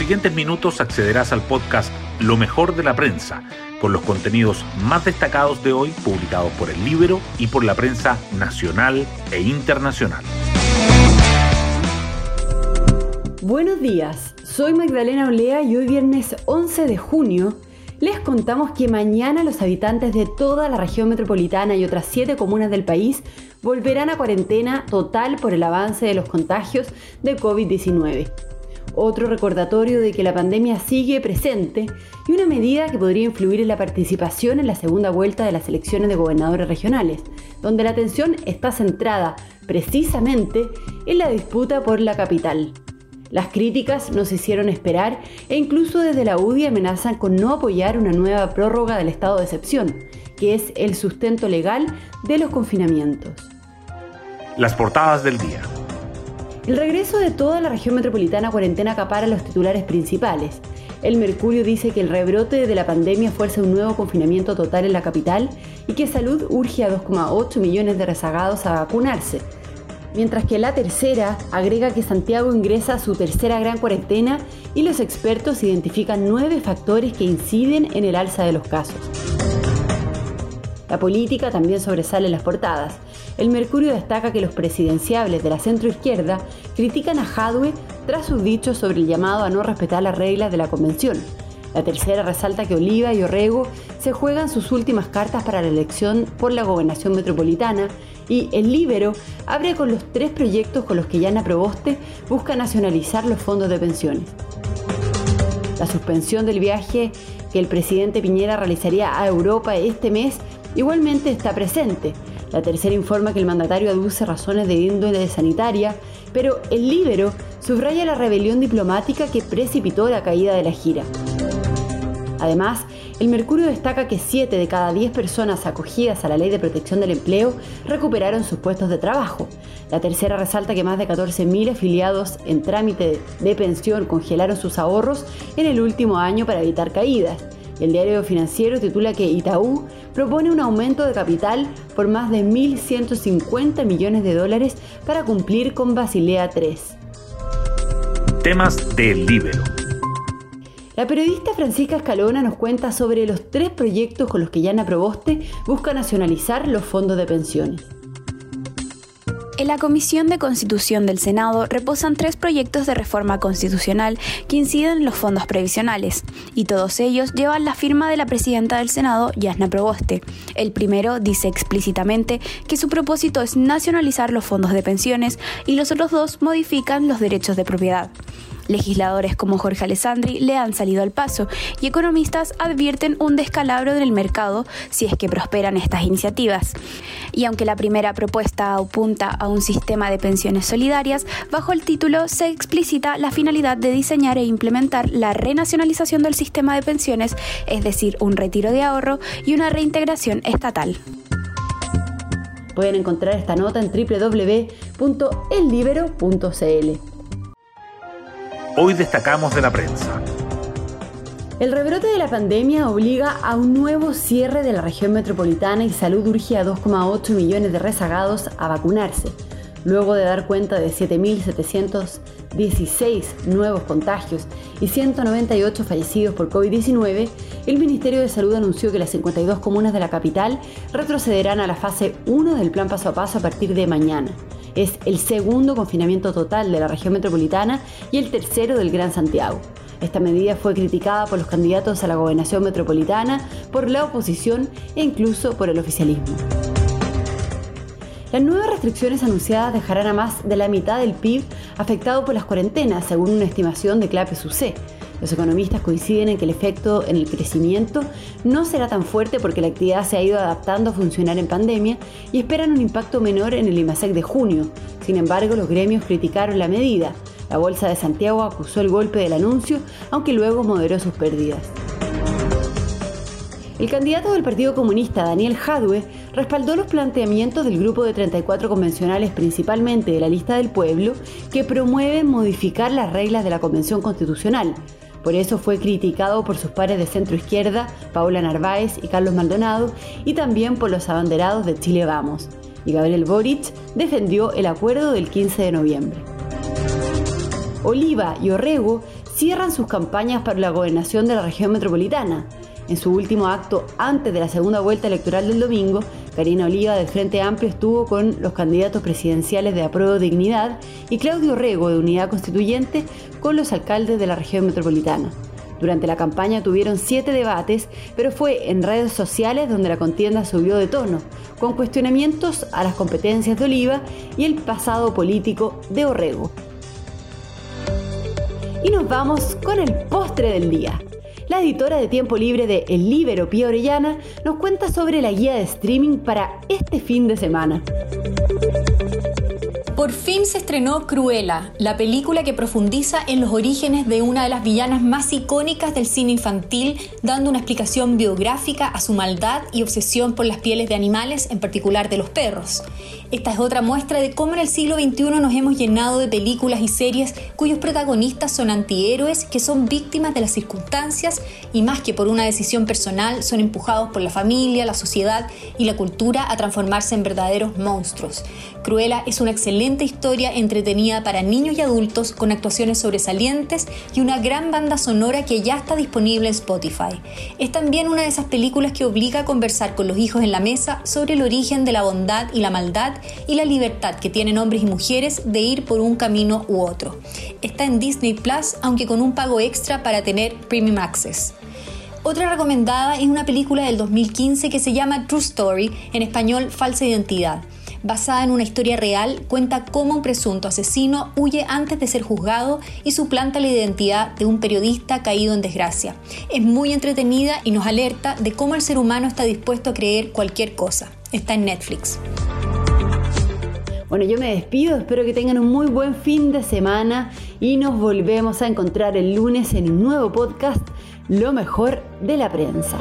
siguientes minutos accederás al podcast Lo mejor de la prensa, con los contenidos más destacados de hoy publicados por el Libro y por la prensa nacional e internacional. Buenos días, soy Magdalena Olea y hoy viernes 11 de junio les contamos que mañana los habitantes de toda la región metropolitana y otras siete comunas del país volverán a cuarentena total por el avance de los contagios de COVID-19. Otro recordatorio de que la pandemia sigue presente y una medida que podría influir en la participación en la segunda vuelta de las elecciones de gobernadores regionales, donde la atención está centrada precisamente en la disputa por la capital. Las críticas no se hicieron esperar e incluso desde la UDI amenazan con no apoyar una nueva prórroga del estado de excepción, que es el sustento legal de los confinamientos. Las portadas del día. El regreso de toda la región metropolitana a cuarentena acapara los titulares principales. El Mercurio dice que el rebrote de la pandemia fuerza un nuevo confinamiento total en la capital y que Salud urge a 2,8 millones de rezagados a vacunarse mientras que la tercera agrega que Santiago ingresa a su tercera gran cuarentena y los expertos identifican nueve factores que inciden en el alza de los casos. La política también sobresale en las portadas. El Mercurio destaca que los presidenciables de la centroizquierda critican a Jadwe tras sus dichos sobre el llamado a no respetar las reglas de la convención. La tercera resalta que Oliva y Orrego se juegan sus últimas cartas para la elección por la gobernación metropolitana y el Libero abre con los tres proyectos con los que Yana Proboste busca nacionalizar los fondos de pensiones. La suspensión del viaje que el presidente Piñera realizaría a Europa este mes igualmente está presente. La tercera informa que el mandatario aduce razones de índole sanitaria, pero el Libero subraya la rebelión diplomática que precipitó la caída de la gira. Además, el Mercurio destaca que 7 de cada 10 personas acogidas a la Ley de Protección del Empleo recuperaron sus puestos de trabajo. La tercera resalta que más de 14.000 afiliados en trámite de pensión congelaron sus ahorros en el último año para evitar caídas. El diario financiero titula que Itaú propone un aumento de capital por más de 1.150 millones de dólares para cumplir con Basilea III. Temas del libro. La periodista Francisca Escalona nos cuenta sobre los tres proyectos con los que Yana Proboste busca nacionalizar los fondos de pensiones. En la Comisión de Constitución del Senado reposan tres proyectos de reforma constitucional que inciden en los fondos previsionales, y todos ellos llevan la firma de la presidenta del Senado, Yasna Proboste. El primero dice explícitamente que su propósito es nacionalizar los fondos de pensiones y los otros dos modifican los derechos de propiedad. Legisladores como Jorge Alessandri le han salido al paso y economistas advierten un descalabro en el mercado si es que prosperan estas iniciativas. Y aunque la primera propuesta apunta a un sistema de pensiones solidarias, bajo el título se explicita la finalidad de diseñar e implementar la renacionalización del sistema de pensiones, es decir, un retiro de ahorro y una reintegración estatal. Pueden encontrar esta nota en www.ellibero.cl. Hoy destacamos de la prensa. El rebrote de la pandemia obliga a un nuevo cierre de la región metropolitana y Salud urge a 2,8 millones de rezagados a vacunarse. Luego de dar cuenta de 7.716 nuevos contagios y 198 fallecidos por COVID-19, el Ministerio de Salud anunció que las 52 comunas de la capital retrocederán a la fase 1 del plan paso a paso a partir de mañana. Es el segundo confinamiento total de la región metropolitana y el tercero del Gran Santiago. Esta medida fue criticada por los candidatos a la gobernación metropolitana, por la oposición e incluso por el oficialismo. Las nuevas restricciones anunciadas dejarán a más de la mitad del PIB afectado por las cuarentenas, según una estimación de Clapes UC. Los economistas coinciden en que el efecto en el crecimiento no será tan fuerte porque la actividad se ha ido adaptando a funcionar en pandemia y esperan un impacto menor en el IMASEC de junio. Sin embargo, los gremios criticaron la medida. La Bolsa de Santiago acusó el golpe del anuncio, aunque luego moderó sus pérdidas. El candidato del Partido Comunista, Daniel Jadwe, respaldó los planteamientos del grupo de 34 convencionales, principalmente de la lista del pueblo, que promueven modificar las reglas de la Convención Constitucional. Por eso fue criticado por sus pares de centro izquierda, Paula Narváez y Carlos Maldonado, y también por los abanderados de Chile Vamos. Y Gabriel Boric defendió el acuerdo del 15 de noviembre. Oliva y Orrego cierran sus campañas para la gobernación de la región metropolitana. En su último acto antes de la segunda vuelta electoral del domingo, Karina Oliva del Frente Amplio estuvo con los candidatos presidenciales de Apruebo Dignidad y Claudio Rego de Unidad Constituyente con los alcaldes de la región metropolitana. Durante la campaña tuvieron siete debates, pero fue en redes sociales donde la contienda subió de tono, con cuestionamientos a las competencias de Oliva y el pasado político de Orrego. Y nos vamos con el postre del día. La editora de tiempo libre de El Libero, Pía Orellana, nos cuenta sobre la guía de streaming para este fin de semana. Por fin se estrenó Cruella, la película que profundiza en los orígenes de una de las villanas más icónicas del cine infantil, dando una explicación biográfica a su maldad y obsesión por las pieles de animales, en particular de los perros. Esta es otra muestra de cómo en el siglo XXI nos hemos llenado de películas y series cuyos protagonistas son antihéroes que son víctimas de las circunstancias y más que por una decisión personal son empujados por la familia, la sociedad y la cultura a transformarse en verdaderos monstruos. Cruella es una excelente historia entretenida para niños y adultos con actuaciones sobresalientes y una gran banda sonora que ya está disponible en Spotify. Es también una de esas películas que obliga a conversar con los hijos en la mesa sobre el origen de la bondad y la maldad y la libertad que tienen hombres y mujeres de ir por un camino u otro. Está en Disney Plus, aunque con un pago extra para tener Premium Access. Otra recomendada es una película del 2015 que se llama True Story, en español Falsa Identidad. Basada en una historia real, cuenta cómo un presunto asesino huye antes de ser juzgado y suplanta la identidad de un periodista caído en desgracia. Es muy entretenida y nos alerta de cómo el ser humano está dispuesto a creer cualquier cosa. Está en Netflix. Bueno, yo me despido, espero que tengan un muy buen fin de semana y nos volvemos a encontrar el lunes en un nuevo podcast, Lo mejor de la prensa.